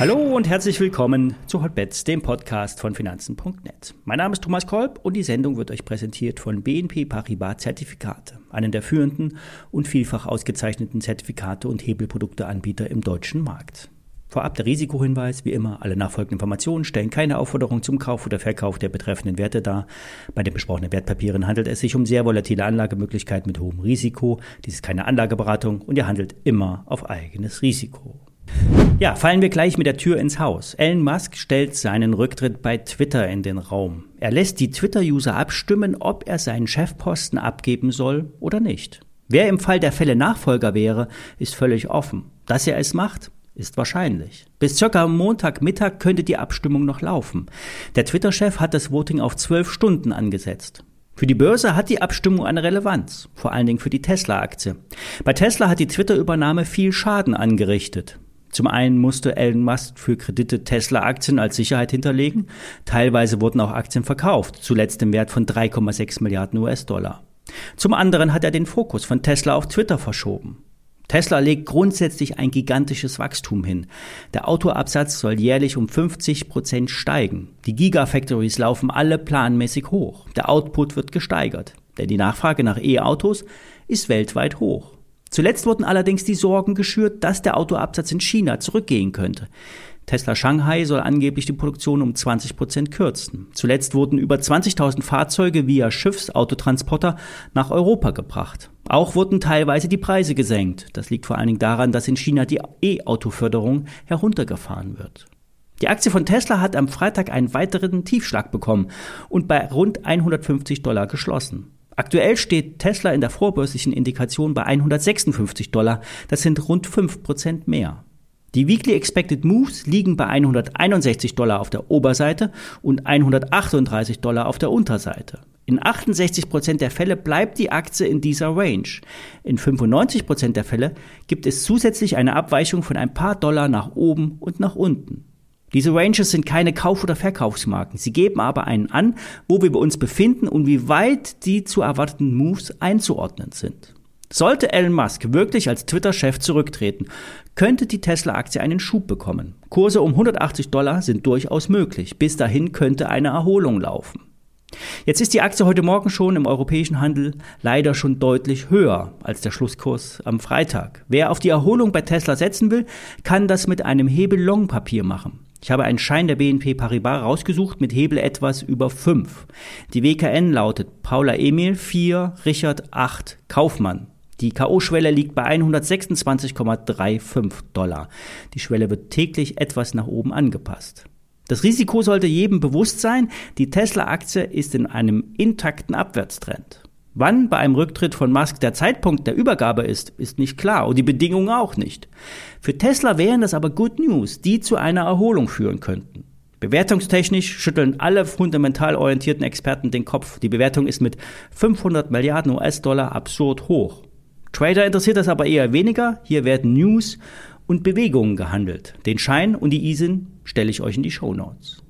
Hallo und herzlich willkommen zu Hotbets, dem Podcast von Finanzen.net. Mein Name ist Thomas Kolb und die Sendung wird euch präsentiert von BNP Paribas Zertifikate, einen der führenden und vielfach ausgezeichneten Zertifikate und Hebelprodukteanbieter im deutschen Markt. Vorab der Risikohinweis, wie immer, alle nachfolgenden Informationen stellen keine Aufforderung zum Kauf oder Verkauf der betreffenden Werte dar. Bei den besprochenen Wertpapieren handelt es sich um sehr volatile Anlagemöglichkeiten mit hohem Risiko. Dies ist keine Anlageberatung und ihr handelt immer auf eigenes Risiko. Ja, fallen wir gleich mit der Tür ins Haus. Elon Musk stellt seinen Rücktritt bei Twitter in den Raum. Er lässt die Twitter-User abstimmen, ob er seinen Chefposten abgeben soll oder nicht. Wer im Fall der Fälle Nachfolger wäre, ist völlig offen. Dass er es macht, ist wahrscheinlich. Bis circa Montagmittag könnte die Abstimmung noch laufen. Der Twitter-Chef hat das Voting auf zwölf Stunden angesetzt. Für die Börse hat die Abstimmung eine Relevanz, vor allen Dingen für die Tesla-Aktie. Bei Tesla hat die Twitter-Übernahme viel Schaden angerichtet. Zum einen musste Elon Musk für Kredite Tesla-Aktien als Sicherheit hinterlegen. Teilweise wurden auch Aktien verkauft, zuletzt im Wert von 3,6 Milliarden US-Dollar. Zum anderen hat er den Fokus von Tesla auf Twitter verschoben. Tesla legt grundsätzlich ein gigantisches Wachstum hin. Der Autoabsatz soll jährlich um 50 Prozent steigen. Die Gigafactories laufen alle planmäßig hoch. Der Output wird gesteigert. Denn die Nachfrage nach E-Autos ist weltweit hoch. Zuletzt wurden allerdings die Sorgen geschürt, dass der Autoabsatz in China zurückgehen könnte. Tesla Shanghai soll angeblich die Produktion um 20 Prozent kürzen. Zuletzt wurden über 20.000 Fahrzeuge via Schiffsautotransporter nach Europa gebracht. Auch wurden teilweise die Preise gesenkt. Das liegt vor allen Dingen daran, dass in China die E-Auto-Förderung heruntergefahren wird. Die Aktie von Tesla hat am Freitag einen weiteren Tiefschlag bekommen und bei rund 150 Dollar geschlossen. Aktuell steht Tesla in der vorbörslichen Indikation bei 156 Dollar. Das sind rund 5% mehr. Die Weekly Expected Moves liegen bei 161 Dollar auf der Oberseite und 138 Dollar auf der Unterseite. In 68% der Fälle bleibt die Aktie in dieser Range. In 95% der Fälle gibt es zusätzlich eine Abweichung von ein paar Dollar nach oben und nach unten. Diese Ranges sind keine Kauf- oder Verkaufsmarken. Sie geben aber einen an, wo wir uns befinden und wie weit die zu erwarteten Moves einzuordnen sind. Sollte Elon Musk wirklich als Twitter-Chef zurücktreten, könnte die Tesla-Aktie einen Schub bekommen. Kurse um 180 Dollar sind durchaus möglich. Bis dahin könnte eine Erholung laufen. Jetzt ist die Aktie heute Morgen schon im europäischen Handel leider schon deutlich höher als der Schlusskurs am Freitag. Wer auf die Erholung bei Tesla setzen will, kann das mit einem Hebel-Long-Papier machen. Ich habe einen Schein der BNP Paribas rausgesucht mit Hebel etwas über 5. Die WKN lautet Paula Emil 4, Richard 8, Kaufmann. Die K.O.-Schwelle liegt bei 126,35 Dollar. Die Schwelle wird täglich etwas nach oben angepasst. Das Risiko sollte jedem bewusst sein, die Tesla-Aktie ist in einem intakten Abwärtstrend. Wann bei einem Rücktritt von Musk der Zeitpunkt der Übergabe ist, ist nicht klar und die Bedingungen auch nicht. Für Tesla wären das aber Good News, die zu einer Erholung führen könnten. Bewertungstechnisch schütteln alle fundamental orientierten Experten den Kopf. Die Bewertung ist mit 500 Milliarden US-Dollar absurd hoch. Trader interessiert das aber eher weniger. Hier werden News und Bewegungen gehandelt. Den Schein und die ISIN stelle ich euch in die Show Notes.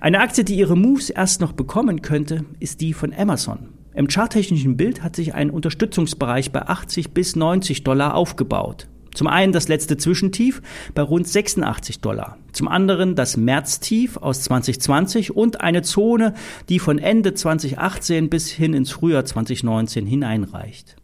Eine Aktie, die ihre Moves erst noch bekommen könnte, ist die von Amazon. Im charttechnischen Bild hat sich ein Unterstützungsbereich bei 80 bis 90 Dollar aufgebaut. Zum einen das letzte Zwischentief bei rund 86 Dollar. Zum anderen das Märztief aus 2020 und eine Zone, die von Ende 2018 bis hin ins Frühjahr 2019 hineinreicht.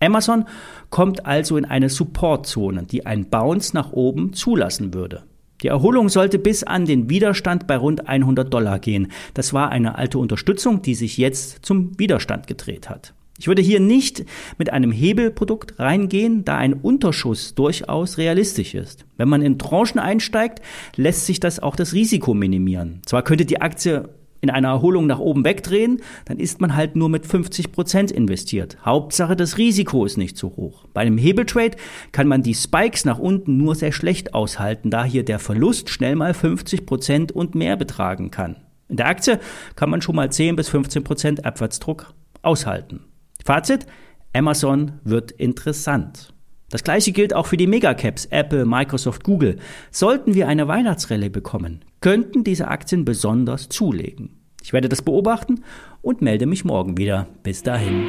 Amazon kommt also in eine Supportzone, die ein Bounce nach oben zulassen würde. Die Erholung sollte bis an den Widerstand bei rund 100 Dollar gehen. Das war eine alte Unterstützung, die sich jetzt zum Widerstand gedreht hat. Ich würde hier nicht mit einem Hebelprodukt reingehen, da ein Unterschuss durchaus realistisch ist. Wenn man in Tranchen einsteigt, lässt sich das auch das Risiko minimieren. Zwar könnte die Aktie in einer Erholung nach oben wegdrehen, dann ist man halt nur mit 50 Prozent investiert. Hauptsache, das Risiko ist nicht zu hoch. Bei einem Hebeltrade kann man die Spikes nach unten nur sehr schlecht aushalten, da hier der Verlust schnell mal 50 Prozent und mehr betragen kann. In der Aktie kann man schon mal 10 bis 15 Prozent Abwärtsdruck aushalten. Fazit, Amazon wird interessant. Das gleiche gilt auch für die Megacaps Apple, Microsoft, Google. Sollten wir eine Weihnachtsrallye bekommen, könnten diese Aktien besonders zulegen. Ich werde das beobachten und melde mich morgen wieder. Bis dahin.